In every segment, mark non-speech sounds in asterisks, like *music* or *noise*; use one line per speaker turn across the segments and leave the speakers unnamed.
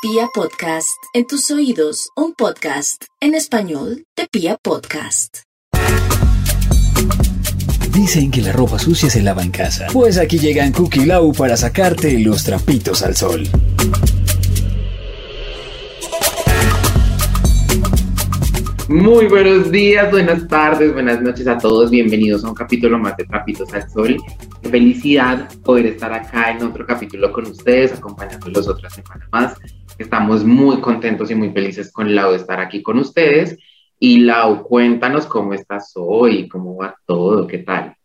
Pia Podcast, en tus oídos, un podcast en español de Pia Podcast.
Dicen que la ropa sucia se lava en casa. Pues aquí llegan Cookie Lau para sacarte los trapitos al sol.
Muy buenos días, buenas tardes, buenas noches a todos. Bienvenidos a un capítulo más de Trapitos al Sol. Qué felicidad poder estar acá en otro capítulo con ustedes, acompañándolos otra semana más. Estamos muy contentos y muy felices con Lau de estar aquí con ustedes. Y Lau, cuéntanos cómo estás hoy, cómo va todo, qué tal.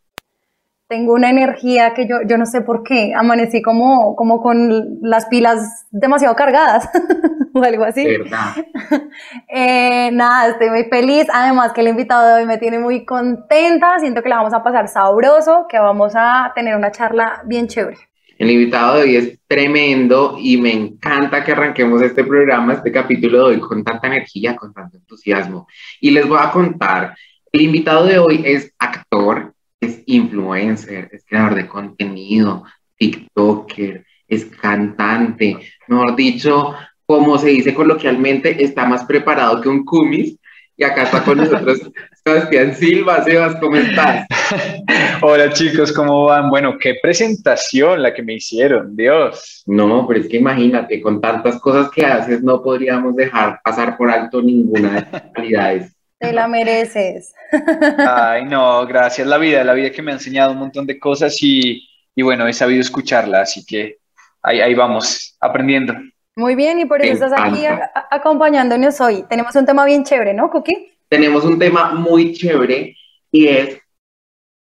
Tengo una energía que yo, yo no sé por qué, amanecí como, como con las pilas demasiado cargadas *laughs* o algo así.
¿Verdad? *laughs*
Eh, nada, estoy muy feliz. Además que el invitado de hoy me tiene muy contenta. Siento que la vamos a pasar sabroso, que vamos a tener una charla bien chévere.
El invitado de hoy es tremendo y me encanta que arranquemos este programa, este capítulo de hoy con tanta energía, con tanto entusiasmo. Y les voy a contar, el invitado de hoy es actor, es influencer, es creador de contenido, TikToker, es cantante, mejor dicho, como se dice coloquialmente, está más preparado que un cumis. Y acá está con nosotros *laughs* Sebastián Silva. Sebas, ¿cómo estás? *laughs*
Hola chicos, ¿cómo van? Bueno, qué presentación la que me hicieron, Dios.
No, pero es que imagínate, con tantas cosas que haces, no podríamos dejar pasar por alto ninguna de las *laughs* cualidades.
Te la mereces.
Ay, no, gracias. La vida, la vida que me ha enseñado un montón de cosas y, y bueno, he sabido escucharla, así que ahí, ahí vamos, aprendiendo.
Muy bien, y por eso estás aquí
encanta.
a- a- acompañándonos hoy. Tenemos un tema bien chévere, ¿no, Cookie?
Tenemos un tema muy chévere y es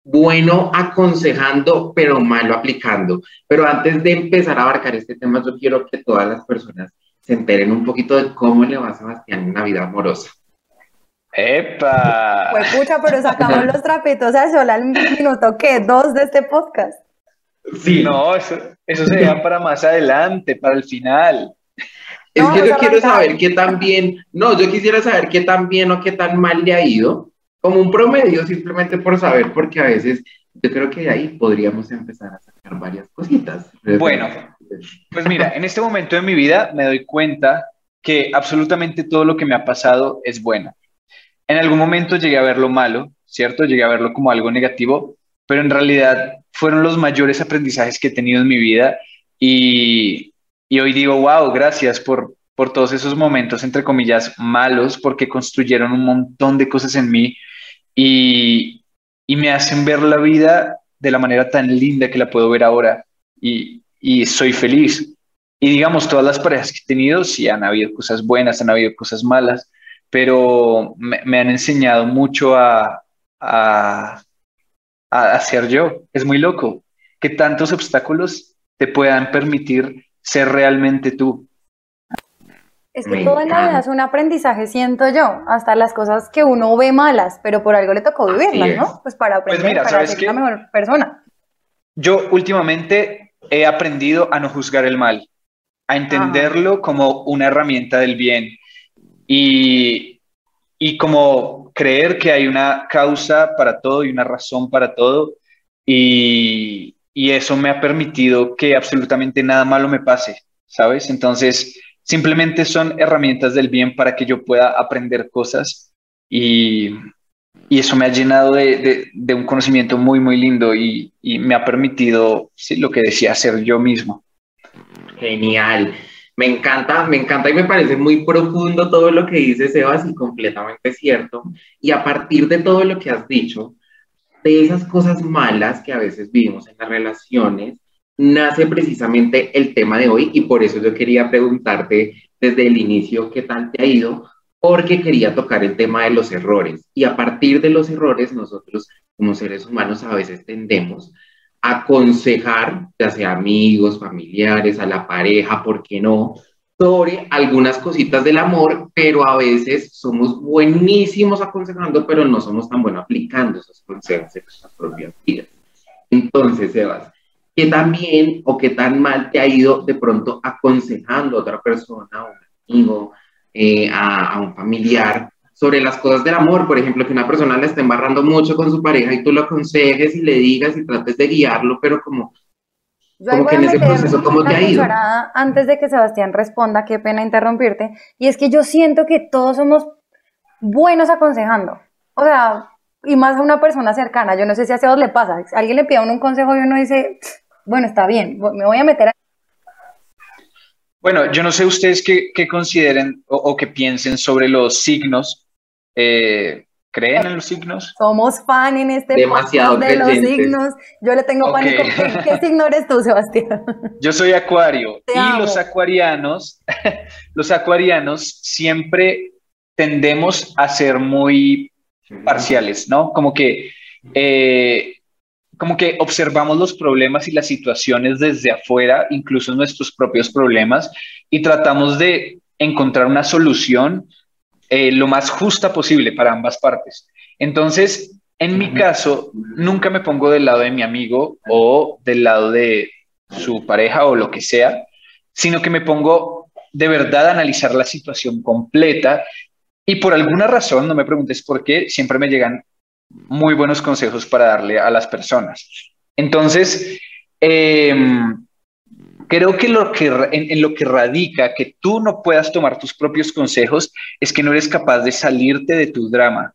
bueno aconsejando, pero malo aplicando. Pero antes de empezar a abarcar este tema, yo quiero que todas las personas se enteren un poquito de cómo le va a Sebastián en una vida amorosa.
¡Epa!
Pues pucha, pero sacamos los trapitos al sol al minuto, ¿qué? Dos de este podcast.
Sí,
No, eso, eso se deja para más adelante, para el final.
Es
No,
que yo quiero saber qué tan bien, no, yo quisiera saber qué tan bien o qué tan mal le ha ido, como un promedio, simplemente por saber, porque a veces yo creo que de ahí podríamos empezar a sacar varias cositas.
Bueno. Pues mira, en este momento de mi vida me doy cuenta que absolutamente todo lo que me ha pasado es bueno. En algún momento llegué a verlo malo, ¿cierto? Llegué a verlo como algo negativo, pero en realidad fueron los mayores aprendizajes que he tenido en mi vida y, y hoy digo, wow, gracias por, por todos esos momentos, entre comillas, malos, porque construyeron un montón de cosas en mí y, y me hacen ver la vida de la manera tan linda que la puedo ver ahora y, y soy feliz. Y digamos, todas las parejas que he tenido, sí han habido cosas buenas, han habido cosas malas, pero me, han enseñado mucho a, a, a, a ser yo. Es muy loco que tantos obstáculos te puedan permitir ser realmente tú.
Es
Me
que todo en la vida es un aprendizaje, siento yo, hasta las cosas que uno ve malas, pero por algo le tocó vivirlas. ¿no? Pues para
Pues
aprender,
mira,
para
¿sabes
ser
qué?
una mejor persona.
Yo últimamente he aprendido a no juzgar el mal, a entenderlo como una herramienta del bien y, y como creer que hay una causa para todo y una razón para todo y, y eso me ha permitido que absolutamente nada malo me pase, ¿sabes? Entonces, simplemente son herramientas del bien para que yo pueda aprender cosas y, y eso me ha llenado de, de- un conocimiento muy, muy lindo y, y me ha permitido, sí, lo que decía, ser yo mismo.
Genial. Me encanta, me encanta y me parece muy profundo todo lo que dice Sebas y completamente cierto. Y a partir de todo lo que has dicho, de esas cosas malas que a veces vivimos en las relaciones, nace precisamente el tema de hoy y por eso yo quería preguntarte desde el inicio qué tal te ha ido, porque quería tocar el tema de los errores. Y a partir de los errores, nosotros como seres humanos a veces tendemos a aconsejar, ya sea amigos, familiares, a la pareja, ¿por qué no? Sobre algunas cositas del amor, pero a veces somos buenísimos aconsejando, pero no somos tan buenos aplicando esos consejos en nuestras propias vidas. Entonces, Sebas, ¿qué tan bien o qué tan mal te ha ido de pronto aconsejando a otra persona, a un amigo, eh, a, a un familiar sobre las cosas del amor? Por ejemplo, que una persona le esté embarrando mucho con su pareja y tú lo aconsejes y le digas y trates de guiarlo, pero como como que en ese proceso, ¿cómo te ha ido?
Antes de que Sebastián responda, qué pena interrumpirte, y es que yo siento que todos somos buenos aconsejando. O sea, y más a una persona cercana. Yo no sé si a Sebas le pasa. alguien le pide a uno un consejo y uno dice, bueno, está bien, me voy a meter a...
Bueno, yo no sé ustedes qué, consideren o, qué piensen sobre los signos. Eh, ¿Creen en los signos?
Somos fan en este
Demasiado
de los signos. Yo le tengo pánico. ¿Qué, *laughs* signo eres tú, Sebastián?
Yo soy acuario. y los acuarianos, *laughs* los acuarianos siempre tendemos a ser muy parciales, ¿no? Como que, eh, como que observamos los problemas y las situaciones desde afuera, incluso nuestros propios problemas, y tratamos de encontrar una solución eh, lo más justa posible para ambas partes. Entonces, en mi caso, nunca me pongo del lado de mi amigo o del lado de su pareja o lo que sea, sino que me pongo de verdad a analizar la situación completa y por alguna razón, no me preguntes por qué, siempre me llegan muy buenos consejos para darle a las personas. Entonces, em, creo que, lo que en, lo que radica que tú no puedas tomar tus propios consejos es que no eres capaz de salirte de tu drama.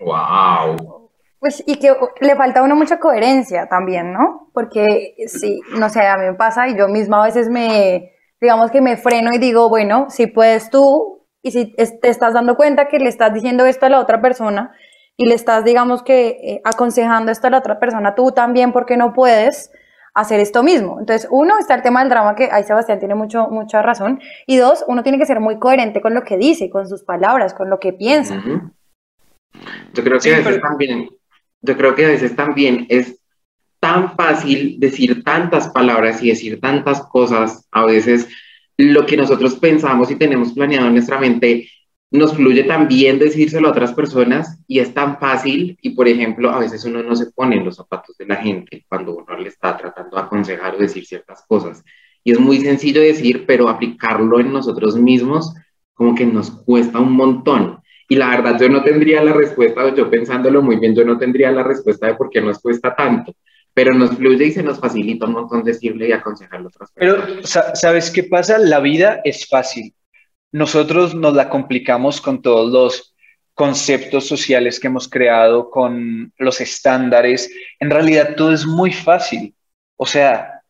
Wow.
Pues y que le falta a uno mucha coherencia también, ¿no? Porque sí, no sé, a mí me pasa y yo misma a veces me, digamos que me freno y digo, bueno, si puedes tú y si te estás dando cuenta que le estás diciendo esto a la otra persona y le estás, digamos que, eh, aconsejando esto a la otra persona, tú también, porque no puedes hacer esto mismo? Entonces, uno, está el tema del drama, que ahí Sebastián tiene mucho, mucha razón, y dos, uno tiene que ser muy coherente con lo que dice, con sus palabras, con lo que piensa.
Yo creo que a veces también, yo creo que a veces también es tan fácil decir tantas palabras y decir tantas cosas, a veces lo que nosotros pensamos y tenemos planeado en nuestra mente nos fluye también decírselo a otras personas y es tan fácil y por ejemplo a veces uno no se pone en los zapatos de la gente cuando uno le está tratando de aconsejar o decir ciertas cosas y es muy sencillo decir pero aplicarlo en nosotros mismos como que nos cuesta un montón y la verdad yo no tendría la respuesta yo pensándolo muy bien yo no tendría la respuesta de por qué nos cuesta tanto pero nos fluye y se nos facilita un montón decirle y aconsejarle a otras
personas. Pero, ¿sabes qué pasa? La vida es fácil. Nosotros nos la complicamos con todos los conceptos sociales que hemos creado, con los estándares. En realidad todo es muy fácil. O sea,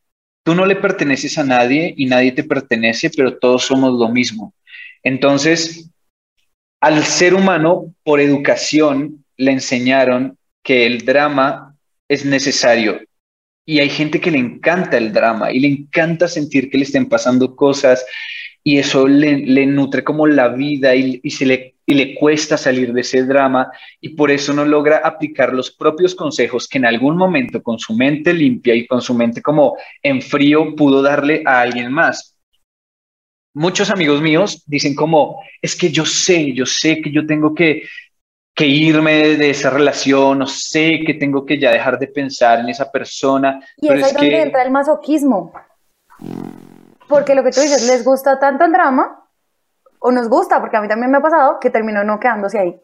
tú no le perteneces a nadie y nadie te pertenece, pero todos somos lo mismo. Entonces, al ser humano, por educación, le enseñaron que el drama es necesario. Y hay gente que le encanta el drama y le encanta sentir que le estén pasando cosas y eso le, nutre como la vida y, se le, y le cuesta salir de ese drama y por eso no logra aplicar los propios consejos que en algún momento con su mente limpia y con su mente como en frío pudo darle a alguien más. Muchos amigos míos dicen como, es que yo sé, yo sé que yo tengo que que irme de esa relación, no sé que tengo que ya dejar de pensar en esa persona.
Y pero es, donde entra el masoquismo. Porque lo que tú dices, les gusta tanto el drama, o nos gusta, porque a mí también me ha pasado, que terminó no quedándose ahí.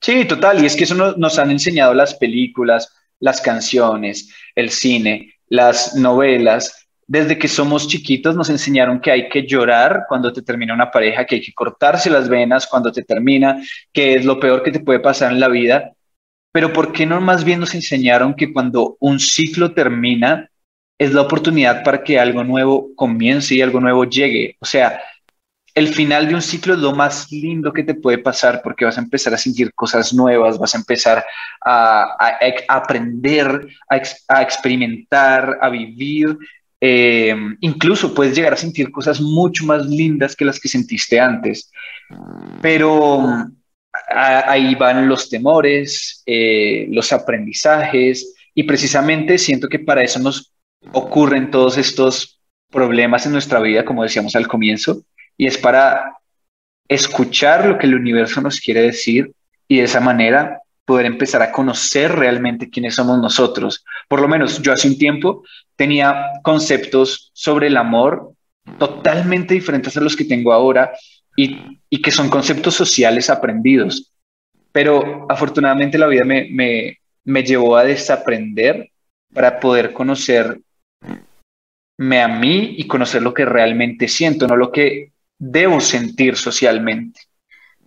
Sí, total, y es que eso nos han enseñado las películas, las canciones, el cine, las novelas, desde que somos chiquitos nos enseñaron que hay que llorar cuando te termina una pareja, que hay que cortarse las venas cuando te termina, que es lo peor que te puede pasar en la vida. Pero ¿por qué no más bien nos enseñaron que cuando un ciclo termina es la oportunidad para que algo nuevo comience y algo nuevo llegue? O sea, el final de un ciclo es lo más lindo que te puede pasar porque vas a empezar a sentir cosas nuevas, vas a empezar a, aprender, a, experimentar, a vivir eh, incluso puedes llegar a sentir cosas mucho más lindas que las que sentiste antes. Pero ahí van los temores, eh, los aprendizajes, y precisamente siento que para eso nos ocurren todos estos problemas en nuestra vida, como decíamos al comienzo, y es para escuchar lo que el universo nos quiere decir y de esa manera poder empezar a conocer realmente quiénes somos nosotros. Por lo menos yo hace un tiempo tenía conceptos sobre el amor totalmente diferentes a los que tengo ahora y, que son conceptos sociales aprendidos. Pero afortunadamente la vida me, me, me llevó a desaprender para poder conocerme a mí y conocer lo que realmente siento, no lo que debo sentir socialmente.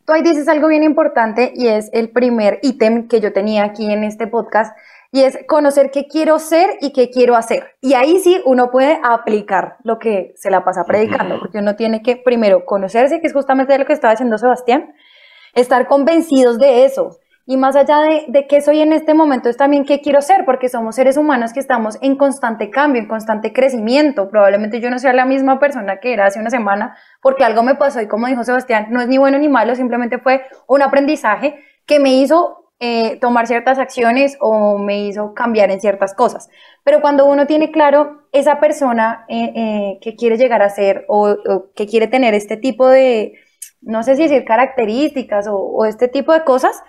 Tú ahí dices algo bien importante y es el primer ítem que yo tenía aquí en este podcast y es conocer qué quiero ser y qué quiero hacer. Y ahí sí uno puede aplicar lo que se la pasa predicando, porque uno tiene que primero conocerse, que es justamente lo que estaba haciendo Sebastián, estar convencidos de eso. Y más allá de, de qué soy en este momento, es también qué quiero ser, porque somos seres humanos que estamos en constante cambio, en constante crecimiento. Probablemente yo no sea la misma persona que era hace una semana, porque algo me pasó y como dijo Sebastián, no es ni bueno ni malo, simplemente fue un aprendizaje que me hizo eh, tomar ciertas acciones o me hizo cambiar en ciertas cosas. Pero cuando uno tiene claro esa persona eh, eh, que quiere llegar a ser o, o, que quiere tener este tipo de, no sé si decir características o, o este tipo de cosas,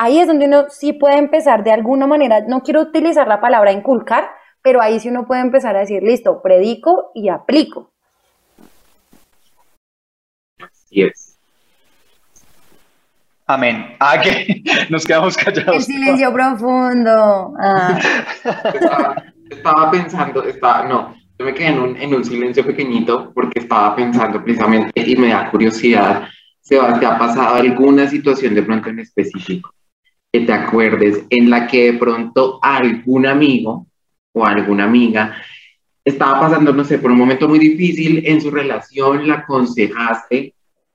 ahí es donde uno sí puede empezar de alguna manera, no quiero utilizar la palabra inculcar, pero ahí sí uno puede empezar a decir, listo, predico y aplico.
Así es.
Amén. Ah, que *laughs* nos quedamos callados.
El silencio profundo. Ah.
Estaba, estaba, pensando, estaba, no, yo me quedé en un, en un silencio pequeñito porque estaba pensando precisamente y me da curiosidad, Sebas, ¿te ha pasado alguna situación de pronto en específico que te acuerdes en la que de pronto algún amigo o alguna amiga estaba pasando, no sé, por un momento muy difícil en su relación, la aconsejaste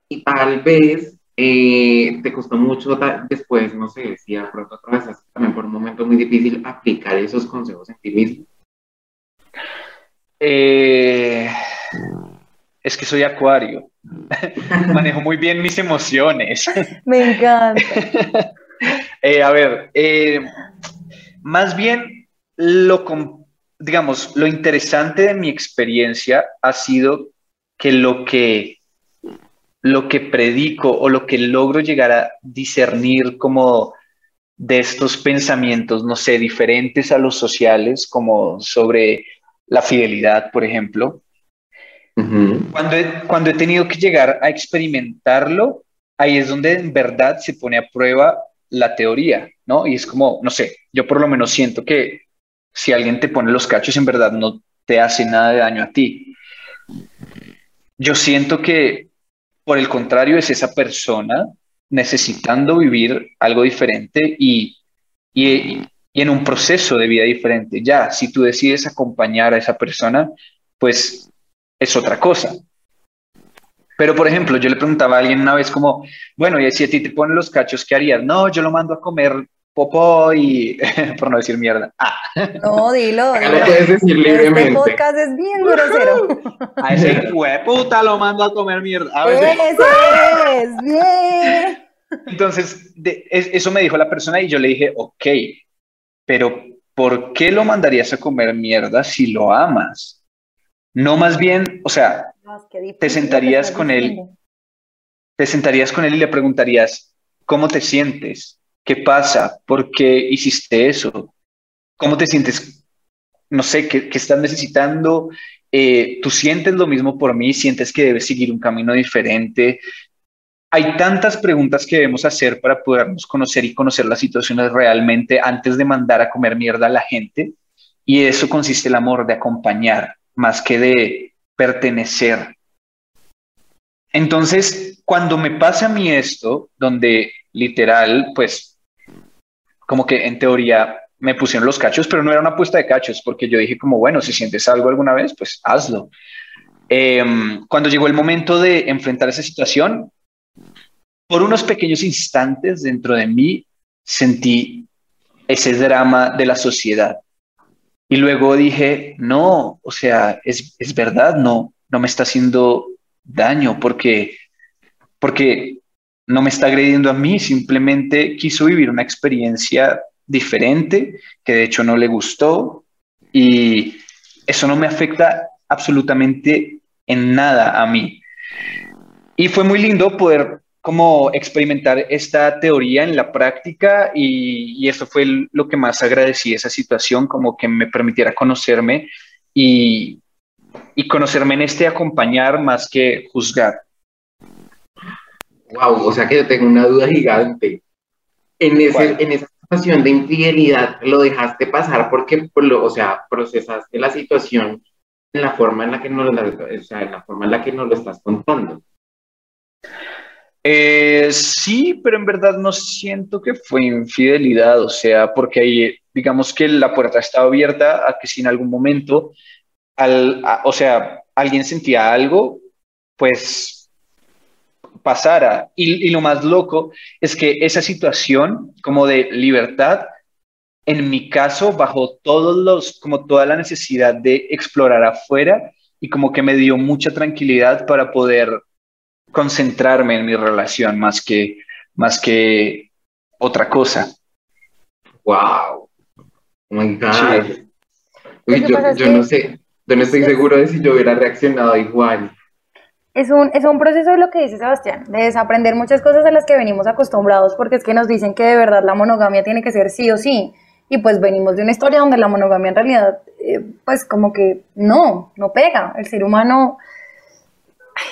y tal vez eh, te costó mucho después, no sé, si de pronto atravesaste también por un momento muy difícil aplicar esos consejos en ti mismo?
Eh, es que soy acuario. *laughs* Manejo muy bien mis emociones.
Me encanta. *laughs*
eh, a ver, eh, más bien lo, digamos, lo interesante de mi experiencia ha sido que lo que lo que predico o lo que logro llegar a discernir como de estos pensamientos, no sé, diferentes a los sociales, como sobre la fidelidad, por ejemplo. Uh -huh. cuando, he, cuando he tenido que llegar a experimentarlo, ahí es donde en verdad se pone a prueba la teoría, ¿no? Y es como, no sé, yo por lo menos siento que si alguien te pone los cachos, en verdad no te hace nada de daño a ti. Yo siento que por el contrario, es esa persona necesitando vivir algo diferente y, y, y, en un proceso de vida diferente. Ya, si tú decides acompañar a esa persona, pues es otra cosa. Pero, por ejemplo, yo le preguntaba a alguien una vez como, bueno, y si a ti te ponen los cachos, ¿qué harías? No, yo lo mando a comer popó y, *laughs* por no decir mierda. Ah.
No, dilo. *laughs* dilo.
Lo puedes decir libremente.
Este podcast es bien grosero. *laughs*
A ese puta lo mando a comer mierda. A
veces. Es, bien.
Entonces, de, es, eso me dijo la persona y yo le dije, ok, pero ¿por qué lo mandarías a comer mierda si lo amas? No más bien, o sea,
No,
te sentarías con él, te sentarías con él y le preguntarías, ¿cómo te sientes? ¿Qué pasa? ¿Por qué hiciste eso? ¿Cómo te sientes? No sé, ¿qué, qué estás necesitando? Eh, ¿Tú sientes lo mismo por mí? ¿Sientes que debes seguir un camino diferente? Hay tantas preguntas que debemos hacer para podernos conocer y conocer las situaciones realmente antes de mandar a comer mierda a la gente. Y eso consiste el amor de acompañar más que de pertenecer. Entonces, cuando me pasa a mí esto, donde literal, pues, como que en teoría me pusieron los cachos, pero no era una apuesta de cachos, porque yo dije como, bueno, si sientes algo alguna vez, pues hazlo. Eh, cuando llegó el momento de enfrentar esa situación, por unos pequeños instantes dentro de mí sentí ese drama de la sociedad. Y luego dije, no, o sea, es, es verdad, no, no me está haciendo daño porque, porque no me está agrediendo a mí, simplemente quiso vivir una experiencia diferente que de hecho no le gustó y eso no me afecta absolutamente en nada a mí. Y fue muy lindo poder como experimentar esta teoría en la práctica y, y eso fue lo que más agradecí esa situación, como que me permitiera conocerme y, y conocerme en este acompañar más que juzgar.
Wow, o sea que yo tengo una duda gigante. En, ese, en esa situación de infidelidad lo dejaste pasar porque, o sea, procesaste la situación en la forma en la que nos, o sea, en la forma en la que nos lo estás contando.
Eh, sí, pero en verdad no siento que fue infidelidad, o sea, porque ahí, digamos que la puerta estaba abierta a que si en algún momento, al, o sea, alguien sentía algo, pues pasara. Y, y, lo más loco es que esa situación como de libertad, en mi caso, bajo todos los, como toda la necesidad de explorar afuera y como que me dio mucha tranquilidad para poder concentrarme en mi relación más que, más que otra cosa.
Wow. Oh my God. yo, yo no sé, yo no estoy seguro de si yo hubiera reaccionado igual.
Es un, es un proceso de lo que dice Sebastián, de desaprender muchas cosas a las que venimos acostumbrados, porque es que nos dicen que de verdad la monogamia tiene que ser sí o sí. Y pues venimos de una historia donde la monogamia en realidad, eh, pues como que no, no pega. El ser humano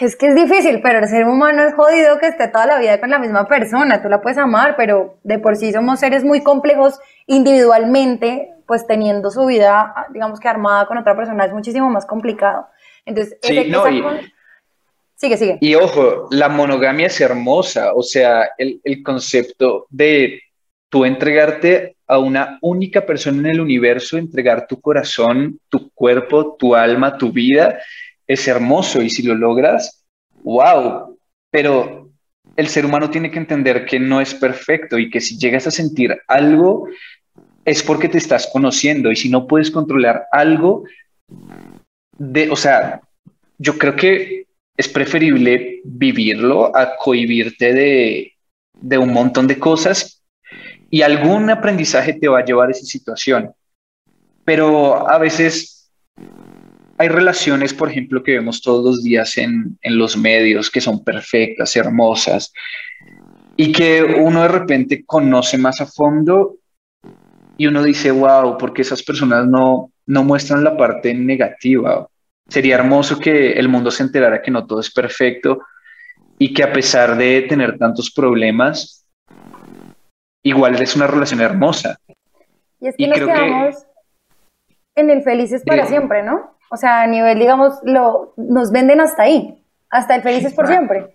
es que es difícil, pero el ser humano es jodido que esté toda la vida con la misma persona. Tú la puedes amar, pero de por sí somos seres muy complejos individualmente, pues teniendo su vida, digamos que armada con otra persona es muchísimo más complicado. Entonces,
sí, no, y,
sigue, sigue.
Y ojo, la monogamia es hermosa, o sea, el, el concepto de tú entregarte a una única persona en el universo, entregar tu corazón, tu cuerpo, tu alma, tu vida, es hermoso y si lo logras, wow, pero el ser humano tiene que entender que no es perfecto y que si llegas a sentir algo es porque te estás conociendo y si no puedes controlar algo, de, o sea, yo creo que es preferible vivirlo a cohibirte de, de un montón de cosas y algún aprendizaje te va a llevar a esa situación. Pero a veces hay relaciones, por ejemplo, que vemos todos los días en, los medios que son perfectas, hermosas, y que uno de repente conoce más a fondo y uno dice, wow, porque esas personas no, no muestran la parte negativa. Sería hermoso que el mundo se enterara que no todo es perfecto y que a pesar de tener tantos problemas, igual es una relación hermosa.
Y es que nos quedamos en el felices para siempre, ¿no? O sea, a nivel, digamos, lo, nos venden hasta ahí, hasta el felices por siempre.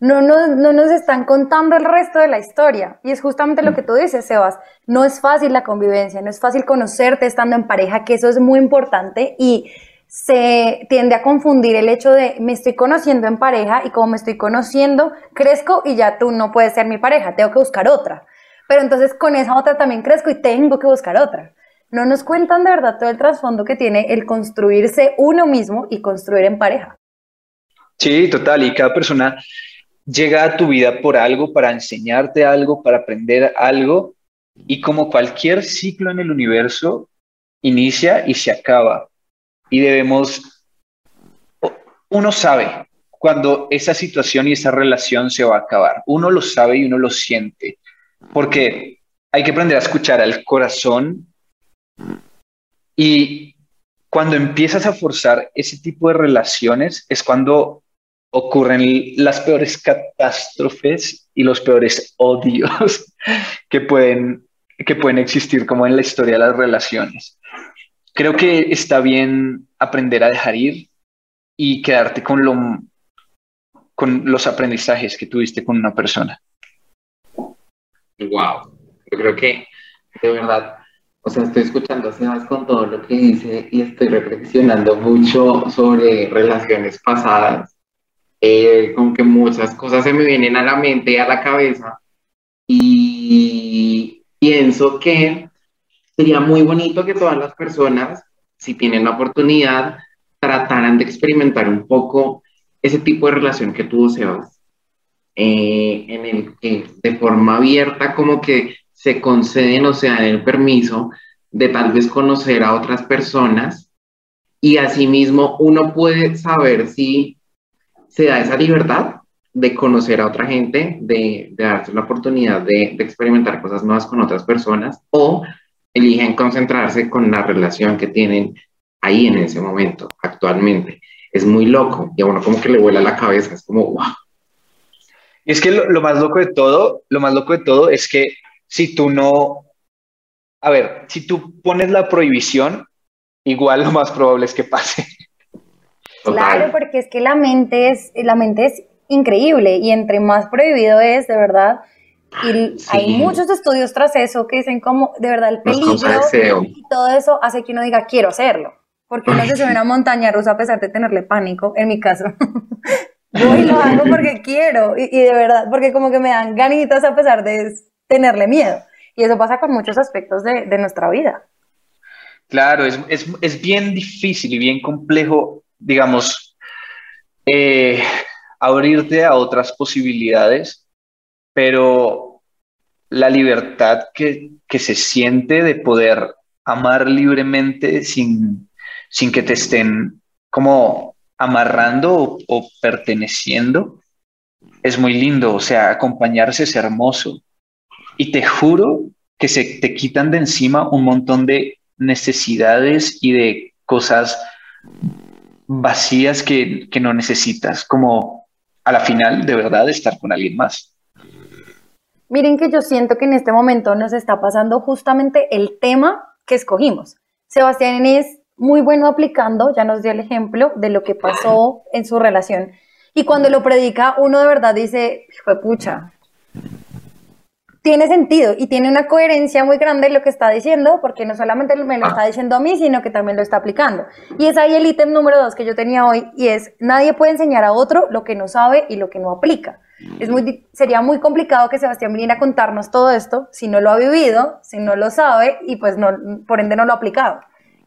No, no, no nos están contando el resto de la historia. Y es justamente lo que tú dices, Sebas. No es fácil la convivencia, no es fácil conocerte estando en pareja, que eso es muy importante y se tiende a confundir el hecho de me estoy conociendo en pareja y como me estoy conociendo, crezco y ya tú no puedes ser mi pareja, tengo que buscar otra. Pero entonces con esa otra también crezco y tengo que buscar otra no nos cuentan de verdad todo el trasfondo que tiene el construirse uno mismo y construir en pareja.
Sí, total, y cada persona llega a tu vida por algo, para enseñarte algo, para aprender algo, y como cualquier ciclo en el universo, inicia y se acaba. Y debemos, uno sabe cuando esa situación y esa relación se va a acabar, uno lo sabe y uno lo siente, porque hay que aprender a escuchar al corazón y cuando empiezas a forzar ese tipo de relaciones es cuando ocurren las peores catástrofes y los peores *laughs* odios que pueden, que pueden existir como en la historia de las relaciones. Creo que está bien aprender a dejar ir y quedarte con, lo, con los aprendizajes que tuviste con una persona.
Wow, yo creo que de verdad o sea, estoy escuchando a Sebas con todo lo que dice y estoy reflexionando mucho sobre relaciones pasadas, eh, con que muchas cosas se me vienen a la mente y a la cabeza y pienso que sería muy bonito que todas las personas, si tienen la oportunidad, trataran de experimentar un poco ese tipo de relación que tuvo Sebas, eh, en el que de forma abierta como que se conceden o se dan el permiso de tal vez conocer a otras personas y asimismo uno puede saber si se da esa libertad de conocer a otra gente, de, darse la oportunidad de, de, experimentar cosas nuevas con otras personas o eligen concentrarse con la relación que tienen ahí en ese momento, actualmente. Es muy loco y a uno como que le vuela la cabeza, es como, wow.
Y es que lo más loco de todo, lo más loco de todo es que si tú no a ver, si tú pones la prohibición, igual lo más probable es que pase.
Claro, porque es que la mente es, la mente es increíble y entre más prohibido es, de verdad, y hay muchos estudios tras eso que dicen como, de verdad, el peligro y todo eso hace que uno diga, quiero hacerlo. Porque uno se sube a una montaña rusa a pesar de tenerle pánico, en mi caso. *laughs* *laughs* Voy y lo hago porque quiero y, de verdad, porque como que me dan ganitas a pesar de tenerle miedo. Y eso pasa con muchos aspectos de, de nuestra vida.
Claro, es, es, es, bien difícil y bien complejo, digamos, eh, abrirte a otras posibilidades, pero la libertad que, que se siente de poder amar libremente sin, sin que te estén como amarrando o, perteneciendo, es muy lindo. O sea, acompañarse es hermoso. Y te juro que se te quitan de encima un montón de necesidades y de cosas vacías que, que no necesitas, como a la final de verdad estar con alguien más.
Miren que yo siento que en este momento nos está pasando justamente el tema que escogimos. Sebastián es muy bueno aplicando, ya nos dio el ejemplo de lo que pasó en su relación. Y cuando lo predica, uno de verdad dice, fue pucha, tiene sentido y tiene una coherencia muy grande lo que está diciendo, porque no solamente me lo está diciendo a mí, sino que también lo está aplicando. Y es ahí el ítem número dos que yo tenía hoy, y es, nadie puede enseñar a otro lo que no sabe y lo que no aplica. Es muy, sería muy complicado que Sebastián viniera a contarnos todo esto si no lo ha vivido, si no lo sabe y pues no, por ende no lo ha aplicado.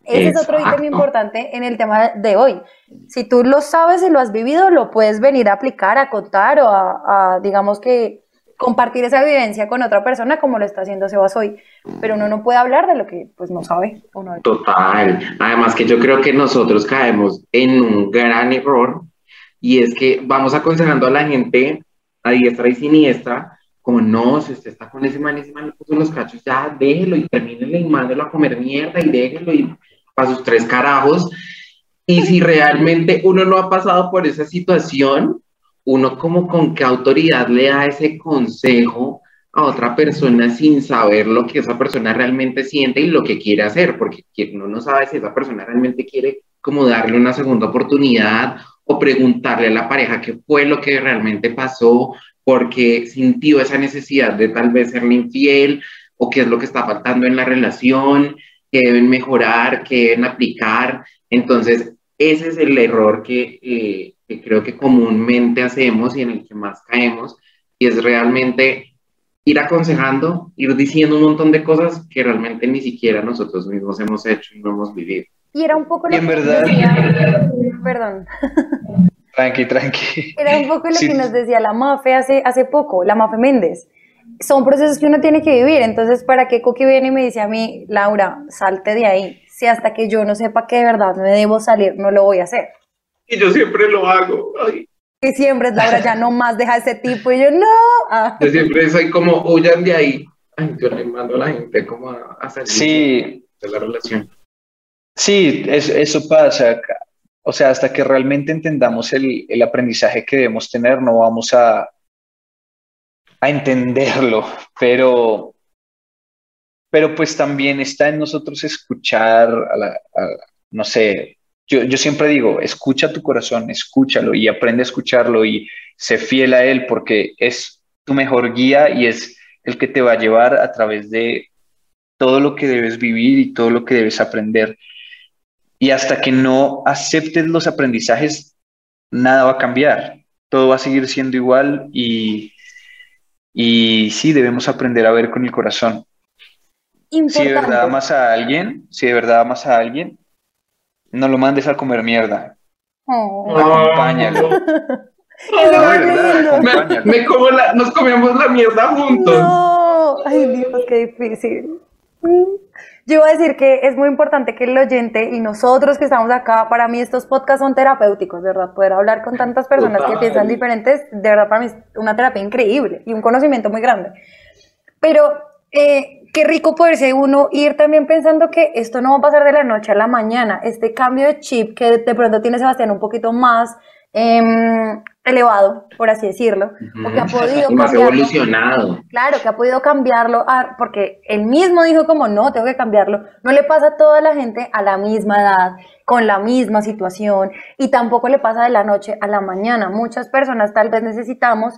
Ese es otro ítem importante en el tema de hoy. Si tú lo sabes y lo has vivido, lo puedes venir a aplicar, a contar o a, digamos que, compartir esa vivencia con otra persona como lo está haciendo Sebas hoy. Pero uno no puede hablar de lo que pues no sabe.
Total. Además que yo creo que nosotros caemos en un gran error y es que vamos aconsejando a la gente a diestra y siniestra como no, si usted está con ese man, ese man le puso los cachos, ya déjelo y termínele y mándelo a comer mierda y déjelo y a sus tres carajos. Y si realmente uno no ha pasado por esa situación, uno como con qué autoridad le da ese consejo a otra persona sin saber lo que esa persona realmente siente y lo que quiere hacer, porque uno no sabe si esa persona realmente quiere como darle una segunda oportunidad o preguntarle a la pareja qué fue lo que realmente pasó, porque sintió esa necesidad de tal vez serle infiel o qué es lo que está faltando en la relación que deben mejorar, que deben aplicar. Entonces, ese es el error eh, que, creo que comúnmente hacemos y en el que más caemos, y es realmente ir aconsejando, ir diciendo un montón de cosas que realmente ni siquiera nosotros mismos hemos hecho y no hemos vivido.
Y era un poco
lo
en
que verdad...
decía, perdón.
Tranqui, tranqui.
Era un poco lo que nos decía la Mafe hace, hace poco, la Mafe Méndez son procesos que uno tiene que vivir. Entonces, ¿para qué Coqui viene y me dice a mí, Laura, salte de ahí? Si hasta que yo no sepa que de verdad me debo salir, no lo voy a hacer.
Y yo siempre lo hago.
Y siempre es Laura, ya no más deja ese tipo. Y yo, no. Ah.
Yo siempre soy como, huyan de ahí. Ay, yo le mando a la gente como a, salir
sí.
de la relación.
Sí, eso pasa. O sea, hasta que realmente entendamos el, el aprendizaje que debemos tener, no vamos a, a entenderlo, pero, pero pues también está en nosotros escuchar, a la, no sé, yo, yo, siempre digo, escucha tu corazón, escúchalo y aprende a escucharlo y sé fiel a él porque es tu mejor guía y es el que te va a llevar a través de todo lo que debes vivir y todo lo que debes aprender. Y hasta que no aceptes los aprendizajes, nada va a cambiar. Todo va a seguir siendo igual y, y sí, debemos aprender a ver con el corazón. Si de verdad amas a alguien, si de verdad amas a alguien, no lo mandes a comer mierda. Oh. Acompáñalo. *laughs* *laughs*
Me, como la, nos comemos la mierda juntos.
No, ay Dios, qué difícil. Yo iba a decir que es muy importante que el oyente y nosotros que estamos acá, para mí estos podcasts son terapéuticos, ¿verdad? Poder hablar con tantas personas que piensan diferentes, de verdad para mí es una terapia increíble y un conocimiento muy grande. Pero eh, qué rico poderse uno ir también pensando que esto no va a pasar de la noche a la mañana, este cambio de chip que de pronto tiene Sebastián un poquito más, em, elevado, por así decirlo, o que ha podido
más evolucionado.
Claro, que ha podido cambiarlo, porque él mismo dijo como no, tengo que cambiarlo. No le pasa a toda la gente a la misma edad, con la misma situación, y tampoco le pasa de la noche a la mañana. Muchas personas tal vez necesitamos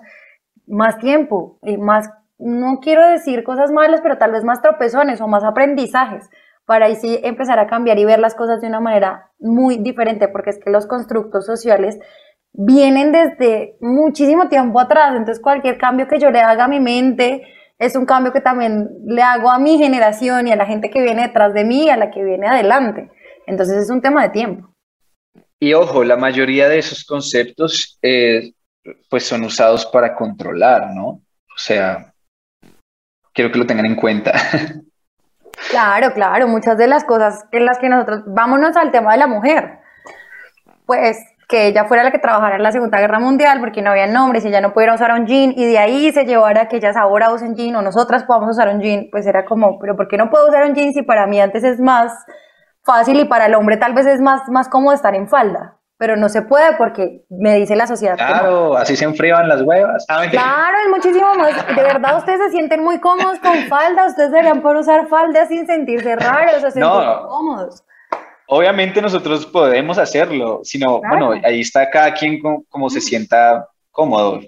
más tiempo y más, no quiero decir cosas malas, pero tal vez más tropezones o más aprendizajes para ahí sí empezar a cambiar y ver las cosas de una manera muy diferente, porque es que los constructos sociales vienen desde muchísimo tiempo atrás, entonces cualquier cambio que yo le haga a mi mente es un cambio que también le hago a mi generación y a la gente que viene detrás de mí y a la que viene adelante. Entonces es un tema de tiempo.
Y ojo, la mayoría de esos conceptos eh, pues son usados para controlar, ¿no? O sea, quiero que lo tengan en cuenta. *laughs*
Claro, claro, muchas de las cosas en las que nosotros, vámonos al tema de la mujer, pues que ella fuera la que trabajara en la Segunda Guerra Mundial porque no había nombres y ella no pudiera usar un jean y de ahí se llevara que ellas ahora usen jean o nosotras podamos usar un jean, pues era como, pero ¿por qué no puedo usar un jean si para mí antes es más fácil y para el hombre tal vez es más, más cómodo estar en falda? Pero no se puede porque me dice la sociedad.
Claro, así se enfrían las huevas.
Ah, claro, es muchísimo más. De verdad, ustedes se sienten muy cómodos con falda. Ustedes deberían poder usar falda sin sentirse raros o sentirse no. cómodos.
Obviamente nosotros podemos hacerlo, sino, bueno, ahí está cada quien como, se sienta cómodo.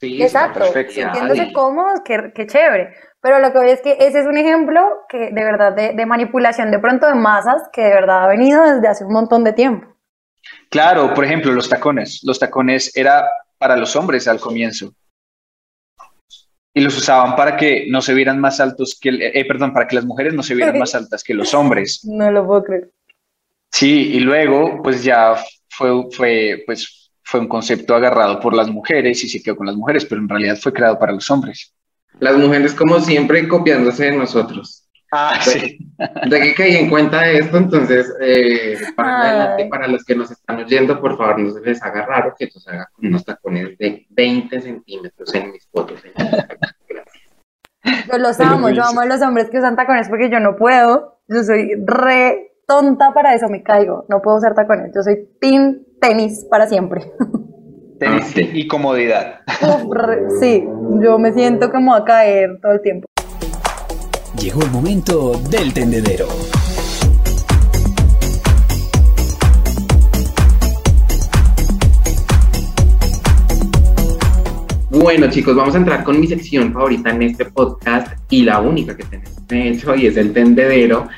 Sí, Exacto, sintiéndose cómodos, qué, qué, chévere. Pero lo que veo es que ese es un ejemplo que de verdad de, de manipulación de pronto de masas que de verdad ha venido desde hace un montón de tiempo.
Claro, por ejemplo, los tacones. Los tacones era para los hombres al comienzo. Y los usaban para que no se vieran más altos que, eh, perdón, para que las mujeres no se vieran más *laughs* altas que los hombres.
No lo puedo creer.
Sí, y luego, pues ya fue, fue, pues, fue un concepto agarrado por las mujeres y se quedó con las mujeres, pero en realidad fue creado para los hombres.
Las mujeres, como siempre, copiándose de nosotros.
Ah, sí.
De que caí en cuenta esto, entonces, eh, para, para, los que nos están oyendo, por favor, no se les haga raro que se haga con unos tacones de 20 centímetros en mis fotos.
Yo los amo, yo amo a los hombres que usan tacones porque yo no puedo. Yo soy re tonta para eso, me caigo. No puedo usar tacones. Yo soy team tenis para siempre. *laughs*
Tenis ah, y comodidad.
sí, yo me siento como a caer todo el tiempo.
Llegó el momento del tendedero.
Bueno chicos, vamos a entrar con mi sección favorita en este podcast y la única que tenemos de hecho y es el tendedero.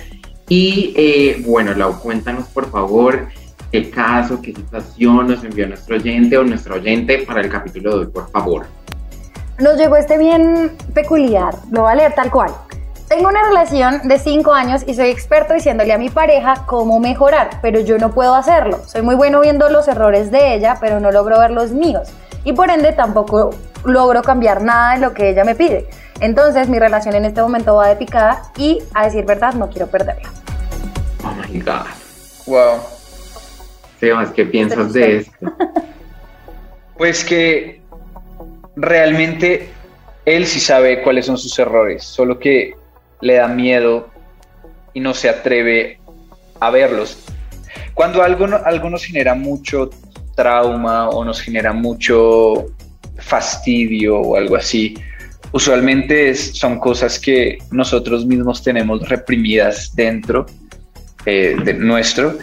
Y eh, bueno, Lau, cuéntanos por favor qué caso, qué situación nos envió nuestro oyente o nuestro oyente para el capítulo de hoy, por favor.
Nos llegó este bien peculiar, lo va a leer tal cual. Tengo una relación de 5 años y soy experto diciéndole a mi pareja cómo mejorar, pero yo no puedo hacerlo. Soy muy bueno viendo los errores de ella, pero no logro ver los míos. Y por ende tampoco logro cambiar nada de lo que ella me pide. Entonces mi relación en este momento va de picada y a decir verdad no quiero perderla.
Oh my god.
Wow.
Sebas, ¿qué piensas de esto? *laughs*
Pues que realmente él sí sabe cuáles son sus errores, solo que le da miedo y no se atreve a verlos. Cuando algo, nos genera mucho trauma o nos genera mucho fastidio o algo así, usualmente son cosas que nosotros mismos tenemos reprimidas dentro eh, de nuestro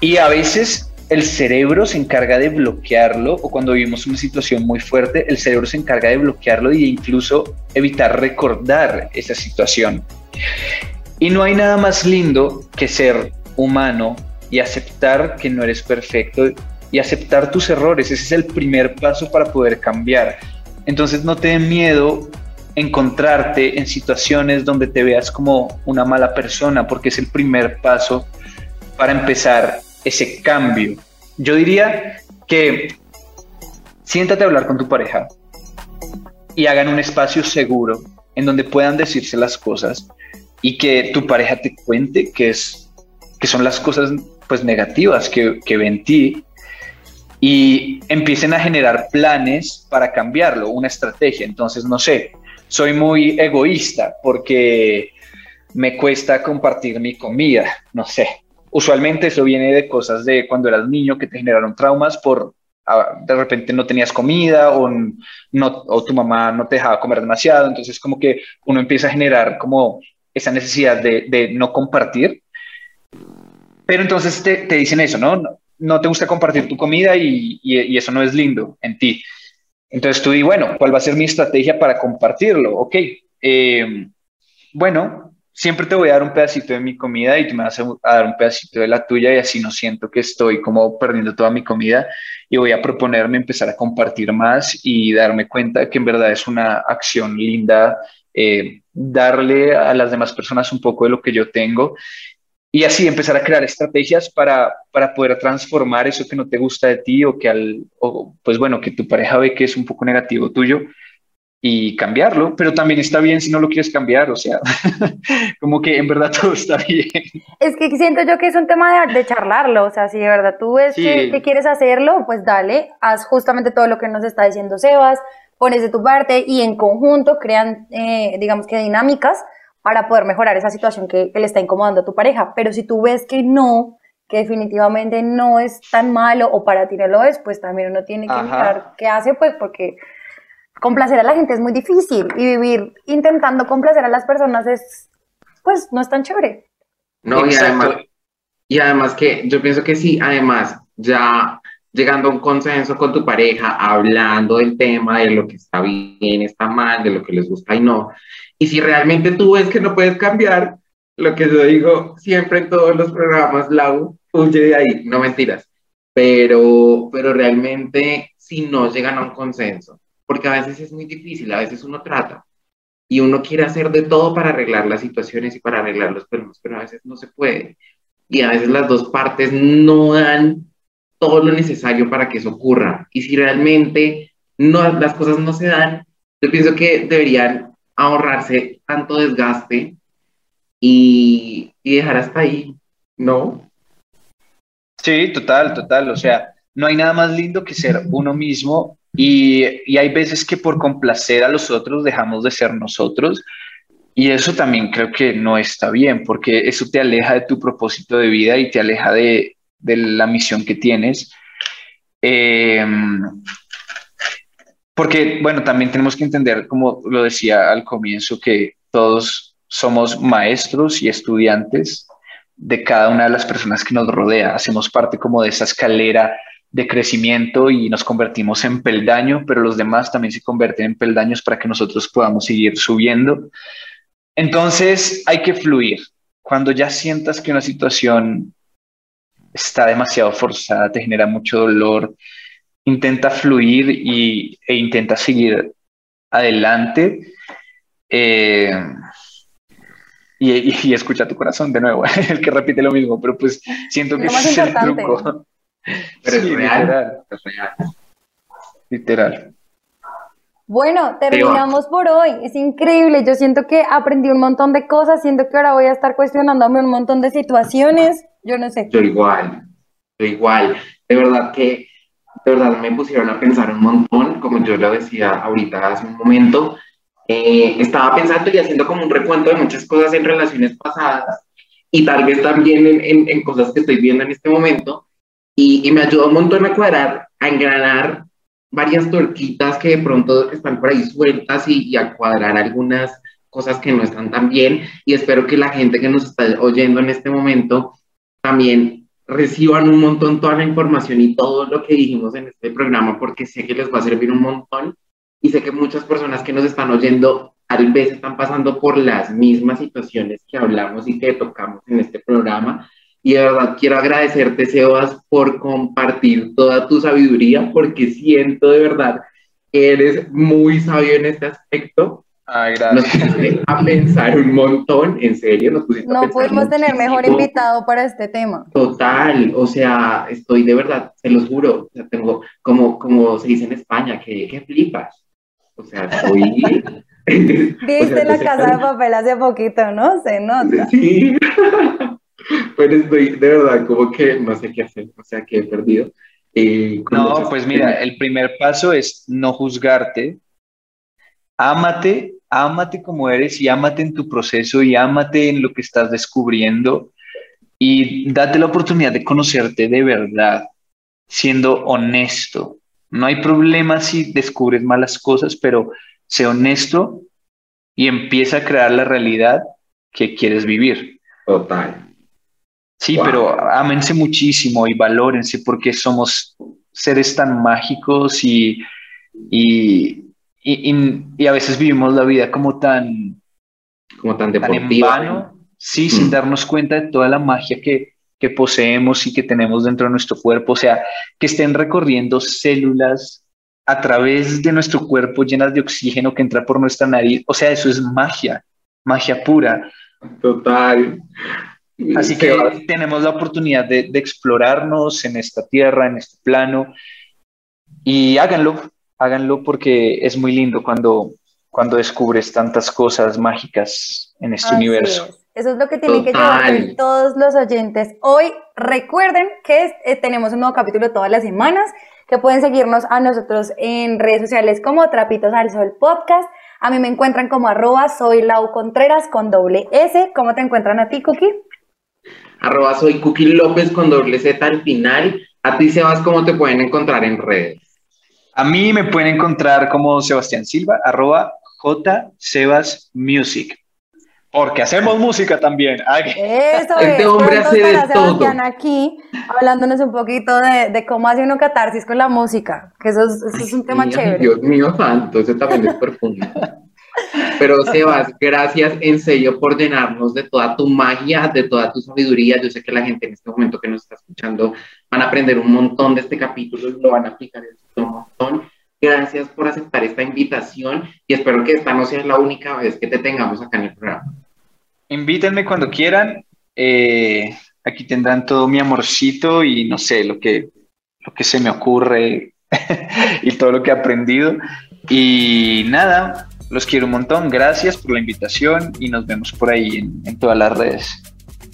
y a veces el cerebro se encarga de bloquearlo o cuando vivimos una situación muy fuerte, el cerebro se encarga de bloquearlo e incluso evitar recordar esa situación. Y no hay nada más lindo que ser humano y aceptar que no eres perfecto y aceptar tus errores. Ese es el primer paso para poder cambiar. Entonces no te dé miedo encontrarte en situaciones donde te veas como una mala persona porque es el primer paso para empezar ese cambio. Yo diría que siéntate a hablar con tu pareja y hagan un espacio seguro en donde puedan decirse las cosas y que tu pareja te cuente qué es, que son las cosas pues negativas que, que ven en ti y empiecen a generar planes para cambiarlo, una estrategia. Entonces, no sé, soy muy egoísta porque me cuesta compartir mi comida, no sé, Usualmente eso viene de cosas de cuando eras niño que te generaron traumas por ah, de repente no tenías comida o, no, o tu mamá no te dejaba comer demasiado, entonces como que uno empieza a generar como esa necesidad de, no compartir. Pero entonces te, dicen eso, ¿no? No te gusta compartir tu comida y, eso no es lindo en ti. Entonces tú di, bueno, ¿cuál va a ser mi estrategia para compartirlo? Ok, eh, bueno, siempre te voy a dar un pedacito de mi comida y tú me vas a dar un pedacito de la tuya y así no siento que estoy como perdiendo toda mi comida. Y voy a proponerme empezar a compartir más y darme cuenta que en verdad es una acción linda eh, darle a las demás personas un poco de lo que yo tengo y así empezar a crear estrategias para, para poder transformar eso que no te gusta de ti o que al, o, pues bueno, que tu pareja ve que es un poco negativo tuyo y cambiarlo, pero también está bien si no lo quieres cambiar, o sea, *laughs* como que en verdad todo está bien.
Es que siento yo que es un tema de, charlarlo, o sea, si de verdad tú ves que, quieres hacerlo, pues dale, haz justamente todo lo que nos está diciendo Sebas, pones de tu parte y en conjunto crean, eh, digamos que dinámicas para poder mejorar esa situación que, le está incomodando a tu pareja, pero si tú ves que no, que definitivamente no es tan malo o para ti no lo es, pues también uno tiene que mirar qué hace, pues porque complacer a la gente es muy difícil y vivir intentando complacer a las personas es, pues, no es tan chévere.
No, y además, y además que yo pienso que sí, además, ya llegando a un consenso con tu pareja, hablando del tema, de lo que está bien, está mal, de lo que les gusta y no. Y si realmente tú ves que no puedes cambiar, lo que yo digo siempre en todos los programas, Lau, huye de ahí, no mentiras. Pero, pero realmente, si no llegan a un consenso, porque a veces es muy difícil, a veces uno trata y uno quiere hacer de todo para arreglar las situaciones y para arreglar los problemas, pero a veces no se puede. Y a veces las dos partes no dan todo lo necesario para que eso ocurra. Y si realmente no, las cosas no se dan, yo pienso que deberían ahorrarse tanto desgaste y, y dejar hasta ahí, ¿no?
Sí, total, total. O sea, no hay nada más lindo que ser uno mismo y, hay veces que por complacer a los otros dejamos de ser nosotros. Y eso también creo que no está bien, porque eso te aleja de tu propósito de vida y te aleja de, la misión que tienes. Em, porque, bueno, también tenemos que entender, como lo decía al comienzo, que todos somos maestros y estudiantes de cada una de las personas que nos rodea. Hacemos parte como de esa escalera de crecimiento y nos convertimos en peldaño, pero los demás también se convierten en peldaños para que nosotros podamos seguir subiendo. Entonces hay que fluir. Cuando ya sientas que una situación está demasiado forzada, te genera mucho dolor, intenta fluir y, e intenta seguir adelante. Eh, y, escucha tu corazón de nuevo, *laughs* el que repite lo mismo, pero pues siento que es el truco.
Pero es real,
literal.
Bueno, terminamos por hoy. Es increíble. Yo siento que aprendí un montón de cosas. Siento que ahora voy a estar cuestionándome un montón de situaciones. Yo no sé.
Yo igual. Yo igual. De verdad que, de verdad me pusieron a pensar un montón, como yo lo decía ahorita hace un momento. Eh, estaba pensando y haciendo como un recuento de muchas cosas en relaciones pasadas y tal vez también en, en, en cosas que estoy viendo en este momento y, me ayudó un montón a cuadrar, a engranar varias torquitas que de pronto están por ahí sueltas y, a cuadrar algunas cosas que no están tan bien. Y espero que la gente que nos está oyendo en este momento también reciban un montón toda la información y todo lo que dijimos en este programa, porque sé que les va a servir un montón. Y sé que muchas personas que nos están oyendo tal vez están pasando por las mismas situaciones que hablamos y que tocamos en este programa y de verdad quiero agradecerte, Sebas, por compartir toda tu sabiduría, porque siento de verdad que eres muy sabio en este aspecto.
Ay, gracias.
Nos a pensar un montón, en serio. Nos
no pudimos tener mejor invitado para este tema.
Total, o sea, estoy de verdad, te lo juro, o sea, tengo, como, como se dice en España, que, que flipas. O sea, estoy... *laughs* *laughs*
Viste la casa de papel hace poquito, ¿no? Se nota.
Sí. *laughs* *laughs* Pero estoy de verdad como que no sé qué hacer, o sea, que he perdido.
Eh, no, pues mira, el primer paso es no juzgarte. Ámate, ámate como eres y ámate en tu proceso y ámate en lo que estás descubriendo y date la oportunidad de conocerte de verdad. siendo honesto. No hay problema si descubres malas cosas, pero sé honesto y empieza a crear la realidad que quieres vivir.
Total.
Sí, pero ámense muchísimo y valórense porque somos seres tan mágicos y, y, y, a veces vivimos la vida como tan,
como tan deportiva.
en vano, sí, sin mm. darnos cuenta de toda la magia que, que poseemos y que tenemos dentro de nuestro cuerpo. O sea, que estén recorriendo células a través de nuestro cuerpo llenas de oxígeno que entra por nuestra nariz. O sea, eso es magia, magia pura.
Total.
Así que tenemos la oportunidad de, explorarnos en esta tierra, en este plano, y háganlo, háganlo porque es muy lindo cuando, cuando descubres tantas cosas mágicas en este universo.
Eso es lo que tienen que llevar todos los oyentes. Hoy recuerden que eh, tenemos un nuevo capítulo todas las semanas, que pueden seguirnos a nosotros en redes sociales como Trapitos al Sol Podcast. A mí me encuentran como arroba soy Lau Contreras con doble S. ¿Cómo te encuentran a ti, Cookie?
Arroba soy Cookie López con doble Z al final. A ti, Sebas, ¿cómo te pueden encontrar en redes?
A mí me pueden encontrar como Sebastián Silva, arroba J Sebas Music. Porque hacemos música también.
Eso este es. hombre hace de todo. aquí hablándonos un poquito de, cómo hace uno catarsis con la música, que eso es, un tema chévere.
Dios mío santo, eso también es profundo. *laughs* Pero Sebas, gracias en serio por llenarnos de toda tu magia, de toda tu sabiduría. Yo sé que la gente en este momento que nos está escuchando van a aprender un montón de este capítulo y lo van a aplicar un montón. Gracias por aceptar esta invitación y espero que esta no sea la única vez que te tengamos acá en el programa.
Invítenme cuando quieran. Eh, aquí tendrán todo mi amorcito y no sé, lo que, lo que se me ocurre *laughs* y todo lo que he aprendido. Y nada, los quiero un montón, gracias por la invitación y nos vemos por ahí en, todas las redes.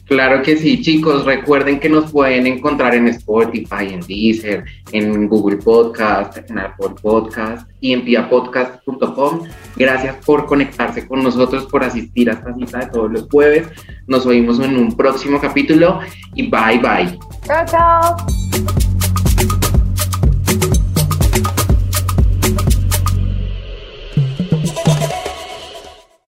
Claro que sí, chicos. Recuerden que nos pueden encontrar en Spotify, en Deezer, en Google Podcast, en Apple Podcast y en piapodcast.com. Gracias por conectarse con nosotros, por asistir a esta cita de todos los jueves. Nos oímos en un próximo capítulo y bye bye.
Chao, chao.